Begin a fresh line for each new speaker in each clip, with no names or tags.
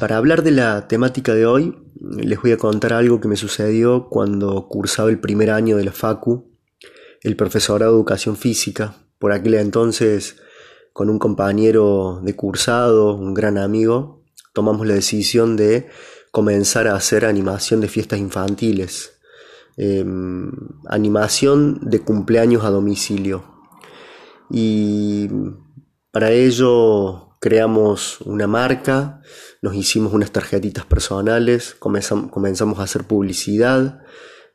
Para hablar de la temática de hoy, les voy a contar algo que me sucedió cuando cursaba el primer año de la FACU, el profesorado de educación física. Por aquel entonces, con un compañero de cursado, un gran amigo, tomamos la decisión de comenzar a hacer animación de fiestas infantiles, em, animación de cumpleaños a domicilio. Y para ello creamos una marca, nos hicimos unas tarjetitas personales, comenzamos, a hacer publicidad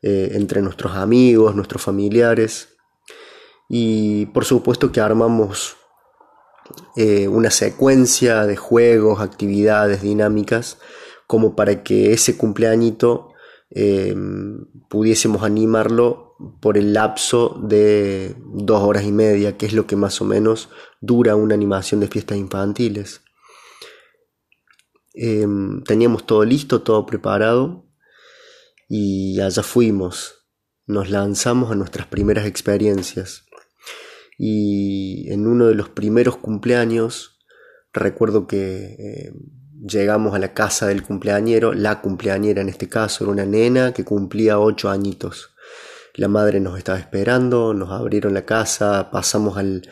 eh, entre nuestros amigos, nuestros familiares y por supuesto que armamos eh, una secuencia de juegos, actividades, dinámicas, como para que ese cumpleañito eh, pudiésemos animarlo por el lapso de dos horas y media, que es lo que más o menos dura una animación de fiestas infantiles. Em, teníamos todo listo, todo preparado y allá fuimos. Nos lanzamos a nuestras primeras experiencias. Y en uno de los primeros cumpleaños, recuerdo que em, llegamos a la casa del cumpleañero, la cumpleañera en este caso era una nena que cumplía ocho añitos. La madre nos estaba esperando, nos abrieron la casa, pasamos al,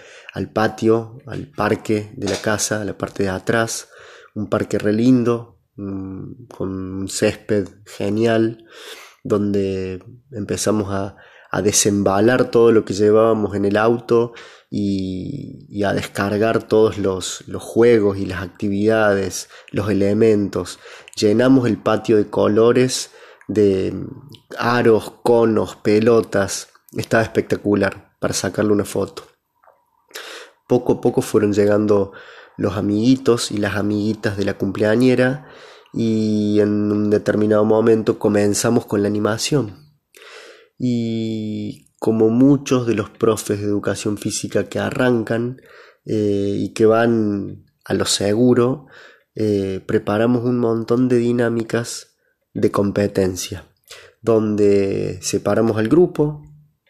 patio, al parque de la casa, a la parte de atrás, un parque re lindo, con un césped genial, donde empezamos a, a desembalar todo lo que llevábamos en el auto y, a descargar todos los, los, juegos y las actividades, los elementos. Llenamos el patio de colores, de aros, conos, pelotas. Estaba espectacular para sacarle una foto. Poco a poco fueron llegando los amiguitos y las amiguitas de la cumpleañera y en un determinado momento comenzamos con la animación. Y como muchos de los profes de educación física que arrancan eh, y que van a lo seguro, eh, preparamos un montón de dinámicas de competencia, donde separamos al grupo,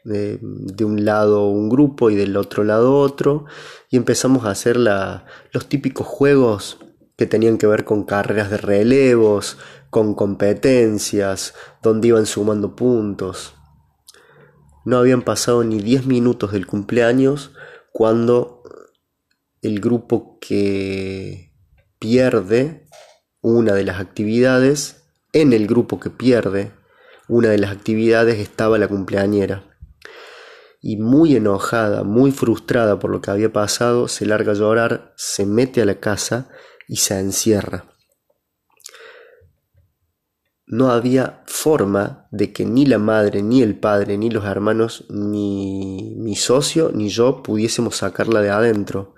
de, un lado un grupo y del otro lado otro, y empezamos a hacer los típicos juegos que tenían que ver con carreras de relevos, con competencias, donde iban sumando puntos. No habían pasado ni 10 minutos del cumpleaños cuando el grupo que pierde una de las actividades, en el grupo que pierde una de las actividades estaba la cumpleañera. Y muy enojada, muy frustrada por lo que había pasado, se larga a llorar, se mete a la casa y se encierra no había forma de que ni la madre, ni el padre, ni los hermanos, ni mi socio, ni yo pudiésemos sacarla de adentro.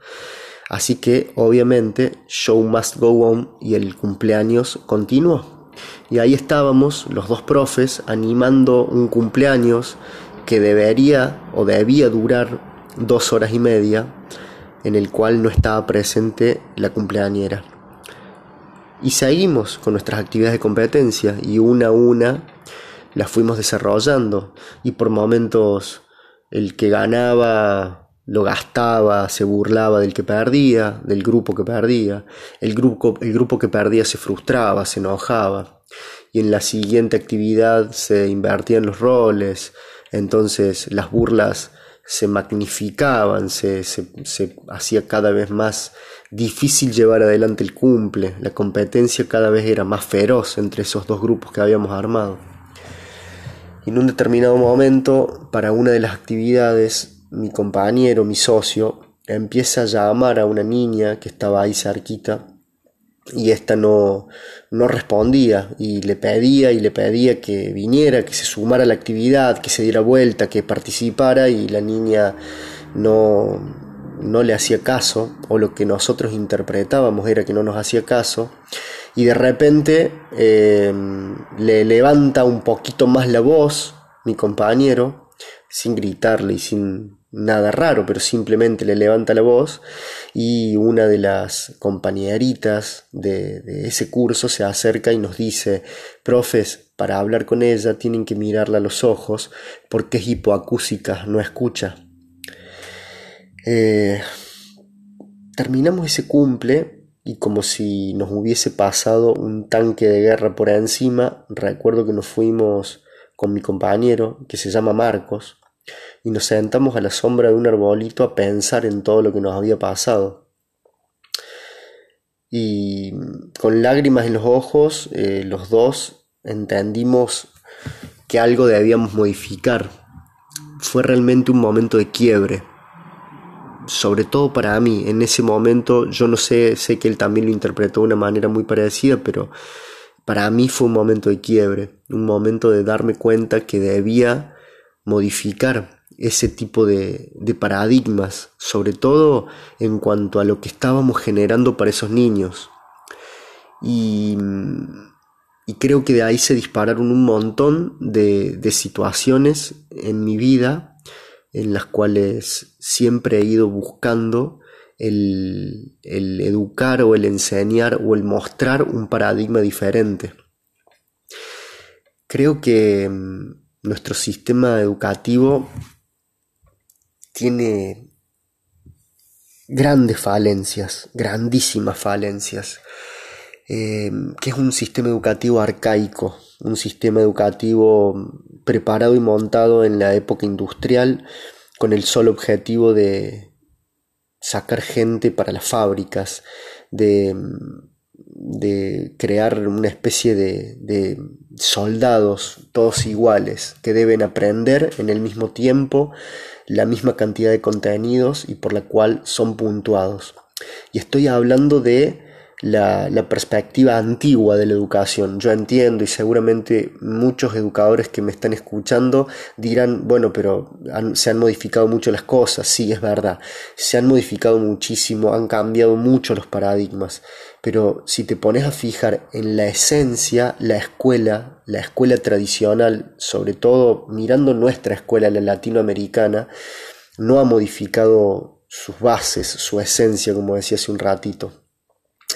Así que obviamente show must go on y el cumpleaños continuó. Y ahí estábamos los dos profes animando un cumpleaños que debería o debía durar dos horas y media, en el cual no estaba presente la cumpleañera. Y seguimos con nuestras actividades de competencia y una a una las fuimos desarrollando. Y por momentos el que ganaba lo gastaba, se burlaba del que perdía, del grupo que perdía, el grupo, el grupo que perdía se frustraba, se enojaba. Y en la siguiente actividad se invertían los roles, entonces las burlas se magnificaban, se, hacía cada vez más difícil llevar adelante el cumple, la competencia cada vez era más feroz entre esos dos grupos que habíamos armado. Y en un determinado momento, para una de las actividades, mi compañero, mi socio, empieza a llamar a una niña que estaba ahí cerquita y esta no, no respondía y le pedía y le pedía que viniera, que se sumara a la actividad, que se diera vuelta, que participara y la niña no, no le hacía caso o lo que nosotros interpretábamos era que no nos hacía caso y de repente eh, le levanta un poquito más la voz mi compañero sin gritarle y sin nada raro, pero simplemente le levanta la voz y una de las compañeritas de, ese curso se acerca y nos dice, profes, para hablar con ella tienen que mirarla a los ojos porque es hipoacúsica, no escucha. Eh, terminamos ese cumple y como si nos hubiese pasado un tanque de guerra por encima, recuerdo que nos fuimos con mi compañero, que se llama Marcos, y nos sentamos a la sombra de un arbolito a pensar en todo lo que nos había pasado. Y con lágrimas en los ojos, eh, los dos entendimos que algo debíamos modificar. Fue realmente un momento de quiebre sobre todo para mí, en ese momento, yo no sé, sé que él también lo interpretó de una manera muy parecida, pero para mí fue un momento de quiebre, un momento de darme cuenta que debía modificar ese tipo de, paradigmas, sobre todo en cuanto a lo que estábamos generando para esos niños. Y, creo que de ahí se dispararon un montón de, de situaciones en mi vida en las cuales siempre he ido buscando el, educar o el enseñar o el mostrar un paradigma diferente. Creo que nuestro sistema educativo tiene grandes falencias, grandísimas falencias, eh, que es un sistema educativo arcaico, un sistema educativo preparado y montado en la época industrial con el solo objetivo de sacar gente para las fábricas, de, de crear una especie de, de, soldados todos iguales que deben aprender en el mismo tiempo la misma cantidad de contenidos y por la cual son puntuados. Y estoy hablando de la, perspectiva antigua de la educación. Yo entiendo y seguramente muchos educadores que me están escuchando dirán, bueno, pero se han modificado mucho las cosas, sí, es verdad, se han modificado muchísimo, han cambiado mucho los paradigmas, pero si te pones a fijar en la esencia, la escuela, la escuela tradicional, sobre todo mirando nuestra escuela, la latinoamericana, no ha modificado sus bases, su esencia, como decía hace un ratito.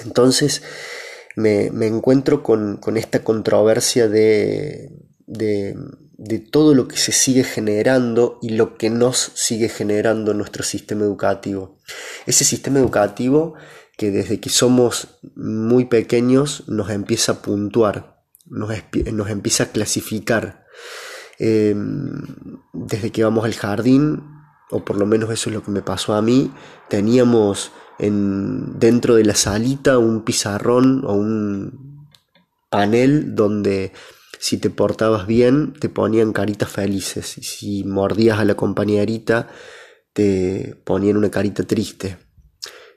Entonces me, encuentro con, esta controversia de, de, todo lo que se sigue generando y lo que nos sigue generando nuestro sistema educativo. Ese sistema educativo que desde que somos muy pequeños nos empieza a puntuar, nos, empieza a clasificar. Em, desde que vamos al jardín, o por lo menos eso es lo que me pasó a mí, teníamos en, dentro de la salita un pizarrón o un panel donde si te portabas bien te ponían caritas felices y si mordías a la compañerita te ponían una carita triste.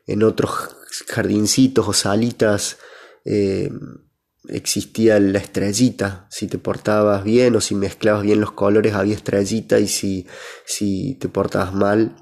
En otros jardincitos o salitas eh, existía la estrellita. Si te portabas bien o si mezclabas bien los colores había estrellita y si, si te portabas mal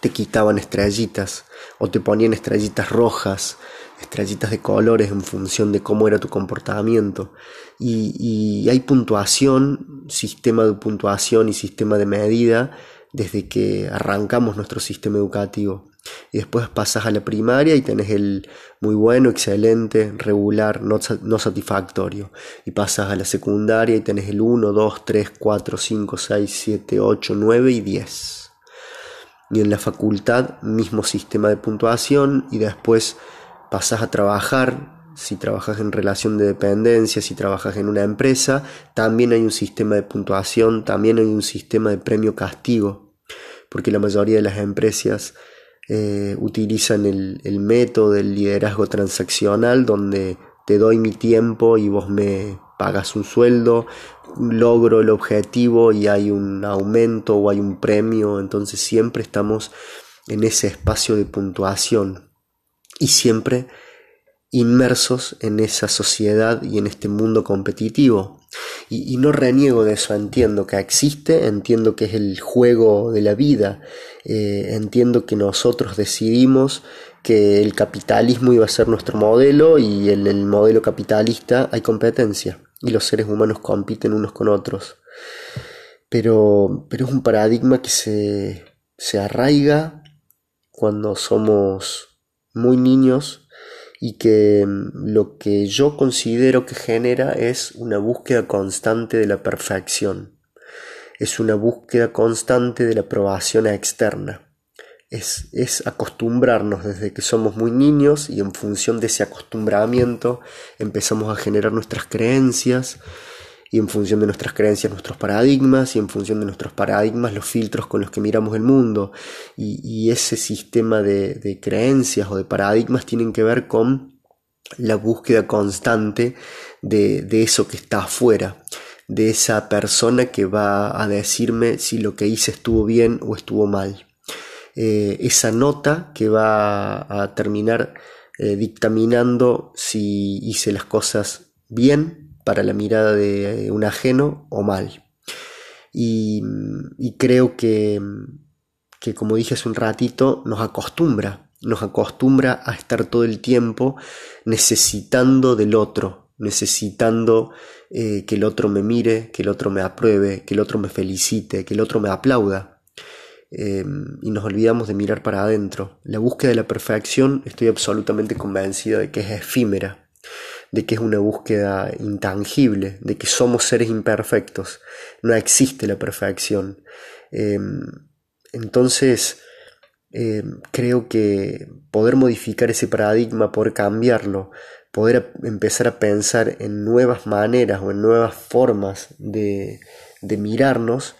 te quitaban estrellitas o te ponían estrellitas rojas, estrellitas de colores en función de cómo era tu comportamiento. Y, hay puntuación, sistema de puntuación y sistema de medida desde que arrancamos nuestro sistema educativo. Y después pasas a la primaria y tenés el muy bueno, excelente, regular, no, no, satisfactorio. Y pasas a la secundaria y tenés el 1, 2, 3, 4, 5, 6, 7, 8, 9 y 10 y en la facultad mismo sistema de puntuación y después pasas a trabajar, si trabajas en relación de dependencia, si trabajas en una empresa, también hay un sistema de puntuación, también hay un sistema de premio-castigo, porque la mayoría de las empresas eh, utilizan el, el método del liderazgo transaccional donde te doy mi tiempo y vos me pagas un sueldo, logro el objetivo y hay un aumento o hay un premio, entonces siempre estamos en ese espacio de puntuación y siempre inmersos en esa sociedad y en este mundo competitivo. Y, no reniego de eso, entiendo que existe, entiendo que es el juego de la vida, eh, entiendo que nosotros decidimos que el capitalismo iba a ser nuestro modelo y en el modelo capitalista hay competencia y los seres humanos compiten unos con otros. Pero, pero es un paradigma que se, se arraiga cuando somos muy niños y que mm, lo que yo considero que genera es una búsqueda constante de la perfección, es una búsqueda constante de la aprobación externa. es, es, acostumbrarnos desde que somos muy niños y en función de ese acostumbramiento empezamos a generar nuestras creencias y en función de nuestras creencias nuestros paradigmas y en función de nuestros paradigmas los filtros con los que miramos el mundo y, ese sistema de, creencias o de paradigmas tienen que ver con la búsqueda constante de, de eso que está afuera de esa persona que va a decirme si lo que hice estuvo bien o estuvo mal. Eh, esa nota que va a terminar eh, dictaminando si hice las cosas bien para la mirada de un ajeno o mal. Y, creo que, que, como dije hace un ratito, nos acostumbra, nos acostumbra a estar todo el tiempo necesitando del otro, necesitando eh, que el otro me mire, que el otro me apruebe, que el otro me felicite, que el otro me aplauda. Em, y nos olvidamos de mirar para adentro. La búsqueda de la perfección estoy absolutamente convencida de que es efímera, de que es una búsqueda intangible, de que somos seres imperfectos. No existe la perfección. Em, entonces, em, creo que poder modificar ese paradigma, poder cambiarlo, poder empezar a pensar en nuevas maneras o en nuevas formas de, mirarnos,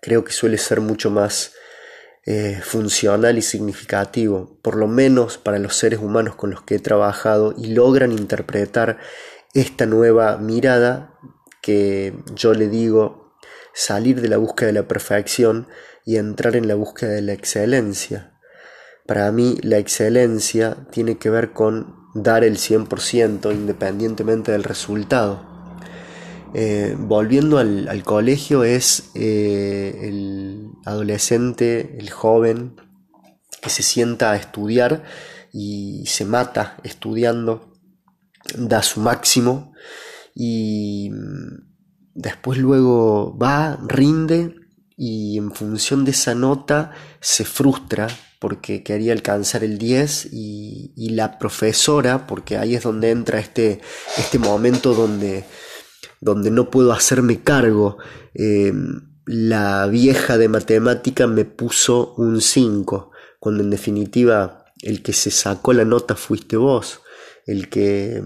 creo que suele ser mucho más eh, funcional y significativo, por lo menos para los seres humanos con los que he trabajado y logran interpretar esta nueva mirada que yo le digo salir de la búsqueda de la perfección y entrar en la búsqueda de la excelencia. Para mí la excelencia tiene que ver con dar el 100% independientemente del resultado. Eh, volviendo al, colegio es eh, el adolescente, el joven que se sienta a estudiar y se mata estudiando, da su máximo y mm, después luego va, rinde y en función de esa nota se frustra porque quería alcanzar el 10 y, la profesora, porque ahí es donde entra este, este momento donde, donde no puedo hacerme cargo. Em, la vieja de matemática me puso un 5, cuando en definitiva el que se sacó la nota fuiste vos, el que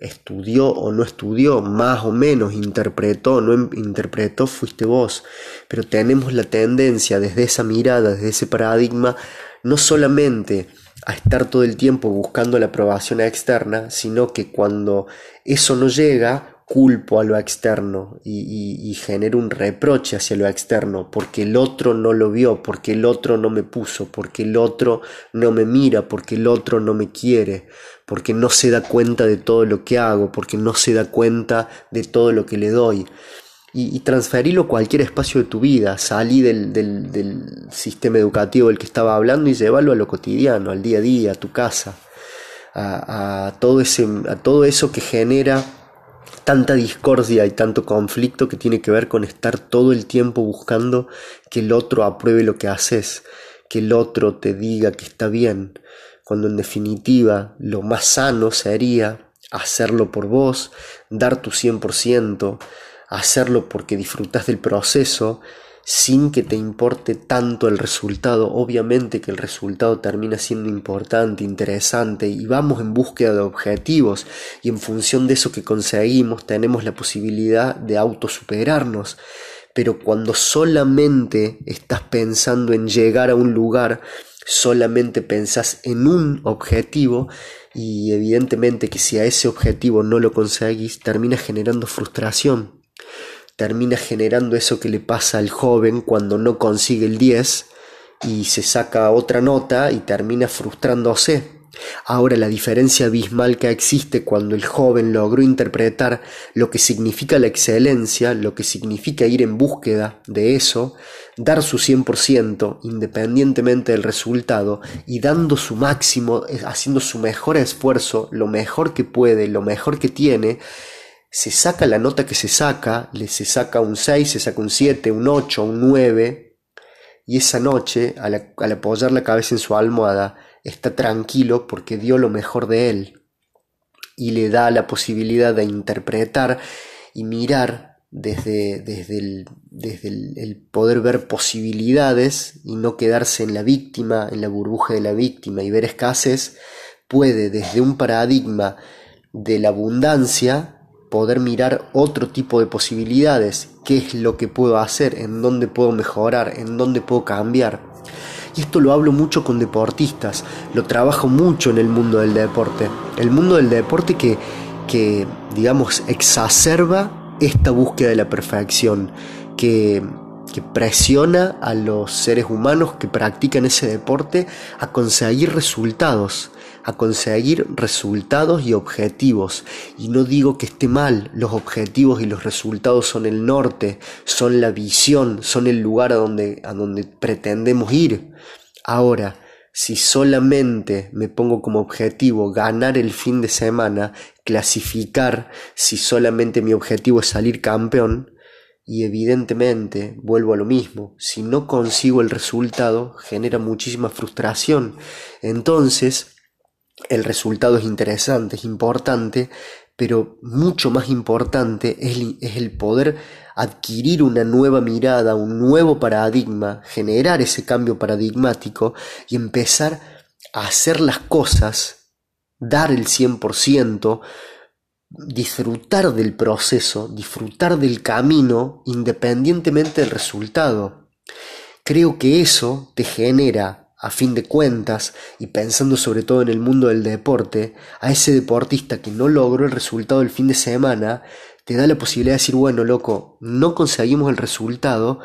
estudió o no estudió, más o menos interpretó o no interpretó, fuiste vos. Pero tenemos la tendencia desde esa mirada, desde ese paradigma, no solamente a estar todo el tiempo buscando la aprobación externa, sino que cuando eso no llega, culpo a lo externo y, y, genero un reproche hacia lo externo porque el otro no lo vio, porque el otro no me puso, porque el otro no me mira, porque el otro no me quiere, porque no se da cuenta de todo lo que hago, porque no se da cuenta de todo lo que le doy y, transferirlo a cualquier espacio de tu vida. Salí del, sistema educativo del que estaba hablando y llevarlo a lo cotidiano, al día a día, a tu casa, a, todo, ese, a todo eso que genera tanta discordia y tanto conflicto que tiene que ver con estar todo el tiempo buscando que el otro apruebe lo que haces, que el otro te diga que está bien, cuando en definitiva lo más sano sería hacerlo por vos, dar tu 100%, hacerlo porque disfrutas del proceso sin que te importe tanto el resultado. Obviamente que el resultado termina siendo importante, interesante y vamos en búsqueda de objetivos y en función de eso que conseguimos tenemos la posibilidad de autosuperarnos. Pero cuando solamente estás pensando en llegar a un lugar, solamente pensás en un objetivo y evidentemente que si a ese objetivo no lo conseguís termina generando frustración termina generando eso que le pasa al joven cuando no consigue el 10 y se saca otra nota y termina frustrándose. Ahora la diferencia abismal que existe cuando el joven logró interpretar lo que significa la excelencia, lo que significa ir en búsqueda de eso, dar su 100% independientemente del resultado y dando su máximo, haciendo su mejor esfuerzo, lo mejor que puede, lo mejor que tiene, se saca la nota que se saca, le se saca un 6, se saca un 7, un 8, un 9, y esa noche, al, apoyar la cabeza en su almohada, está tranquilo porque dio lo mejor de él y le da la posibilidad de interpretar y mirar desde, desde, el, desde el, poder ver posibilidades y no quedarse en la víctima, en la burbuja de la víctima y ver escasez, puede desde un paradigma de la abundancia poder mirar otro tipo de posibilidades, qué es lo que puedo hacer, en dónde puedo mejorar, en dónde puedo cambiar. Y esto lo hablo mucho con deportistas, lo trabajo mucho en el mundo del deporte. El mundo del deporte que, que digamos, exacerba esta búsqueda de la perfección que, presiona a los seres humanos que practican ese deporte a conseguir resultados, a conseguir resultados y objetivos. Y no digo que esté mal, los objetivos y los resultados son el norte, son la visión, son el lugar a donde, a donde pretendemos ir. Ahora, si solamente me pongo como objetivo ganar el fin de semana, clasificar, si solamente mi objetivo es salir campeón, y evidentemente vuelvo a lo mismo, si no consigo el resultado genera muchísima frustración. Entonces, el resultado es interesante, es importante, pero mucho más importante es, el poder adquirir una nueva mirada, un nuevo paradigma, generar ese cambio paradigmático y empezar a hacer las cosas, dar el 100%, disfrutar del proceso, disfrutar del camino independientemente del resultado. Creo que eso te genera a fin de cuentas, y pensando sobre todo en el mundo del deporte, a ese deportista que no logró el resultado el fin de semana, te da la posibilidad de decir, bueno, loco, no conseguimos el resultado,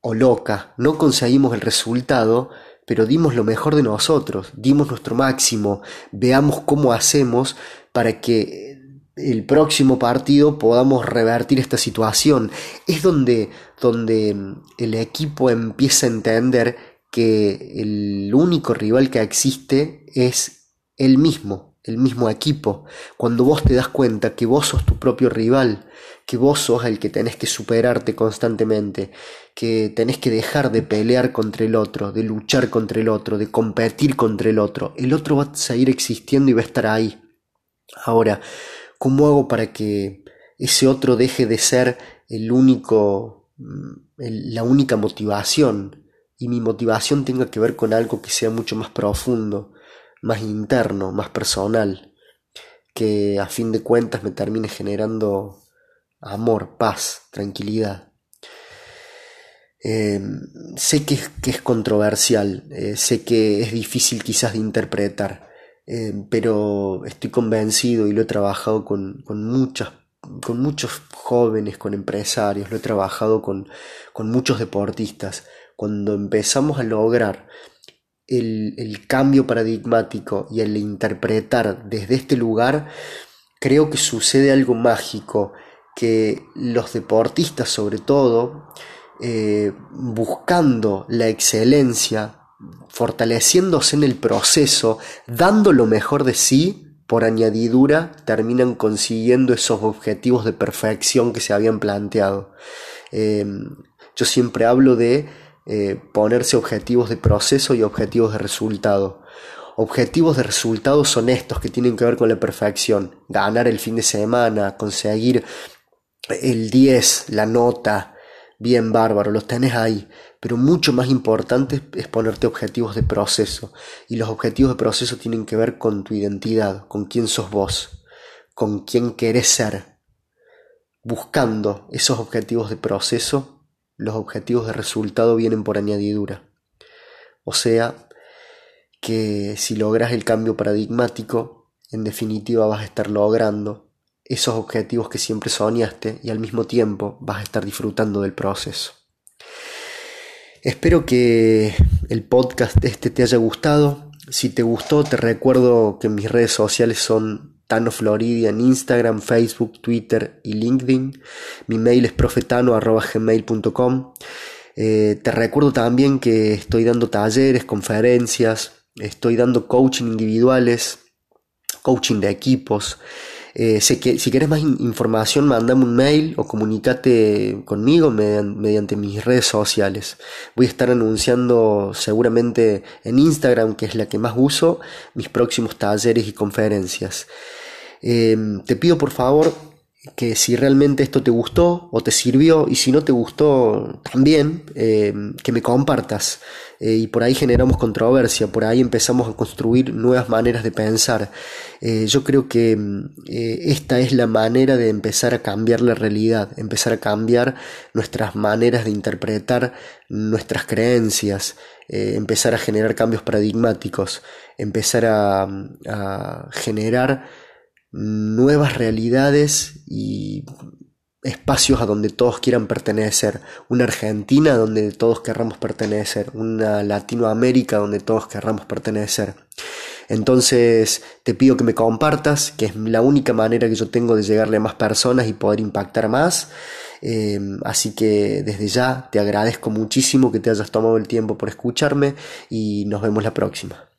o loca, no conseguimos el resultado, pero dimos lo mejor de nosotros, dimos nuestro máximo, veamos cómo hacemos para que el próximo partido podamos revertir esta situación. Es donde, donde el equipo empieza a entender que el único rival que existe es él mismo, el mismo equipo, cuando vos te das cuenta que vos sos tu propio rival, que vos sos el que tenés que superarte constantemente, que tenés que dejar de pelear contra el otro, de luchar contra el otro, de competir contra el otro, el otro va a seguir existiendo y va a estar ahí. Ahora, ¿cómo hago para que ese otro deje de ser el único, mm, la única motivación y mi motivación tenga que ver con algo que sea mucho más profundo? más interno, más personal, que a fin de cuentas me termine generando amor, paz, tranquilidad. Em, sé que, es controversial, eh, sé que es difícil quizás de interpretar, em, pero estoy convencido y lo he trabajado con, con, muchas, con muchos jóvenes, con empresarios, lo he trabajado con, con muchos deportistas. Cuando empezamos a lograr el, cambio paradigmático y el interpretar desde este lugar, creo que sucede algo mágico, que los deportistas sobre todo, eh, buscando la excelencia, fortaleciéndose en el proceso, dando lo mejor de sí, por añadidura, terminan consiguiendo esos objetivos de perfección que se habían planteado. Eh, yo siempre hablo de eh, ponerse objetivos de proceso y objetivos de resultado. Objetivos de resultado son estos que tienen que ver con la perfección. Ganar el fin de semana, conseguir el 10, la nota, bien bárbaro, los tenés ahí. Pero mucho más importante es ponerte objetivos de proceso. Y los objetivos de proceso tienen que ver con tu identidad, con quién sos vos, con quién querés ser. Buscando esos objetivos de proceso los objetivos de resultado vienen por añadidura. O sea, que si logras el cambio paradigmático, en definitiva vas a estar logrando esos objetivos que siempre soñaste y al mismo tiempo vas a estar disfrutando del proceso. Espero que el podcast este te haya gustado. Si te gustó, te recuerdo que mis redes sociales son Tano Floridia en Instagram, Facebook, Twitter y LinkedIn. Mi mail es profetano.gmail.com. Eh, te recuerdo también que estoy dando talleres, conferencias, estoy dando coaching individuales, coaching de equipos. Eh, si quieres más información, mandame un mail o comunícate conmigo mediante mis redes sociales. Voy a estar anunciando seguramente en Instagram, que es la que más uso, mis próximos talleres y conferencias. Em, te pido por favor que si realmente esto te gustó o te sirvió y si no te gustó también, eh, que me compartas. Eh, y por ahí generamos controversia, por ahí empezamos a construir nuevas maneras de pensar. Eh, yo creo que esta es la manera de empezar a cambiar la realidad, empezar a cambiar nuestras maneras de interpretar nuestras creencias, empezar a generar cambios paradigmáticos, empezar a generar nuevas realidades y espacios a donde todos quieran pertenecer, una Argentina donde todos querramos pertenecer, una Latinoamérica donde todos querramos pertenecer. Entonces te pido que me compartas, que es la única manera que yo tengo de llegarle a más personas y poder impactar más. Em, así que desde ya te agradezco muchísimo que te hayas tomado el tiempo por escucharme y nos vemos la próxima.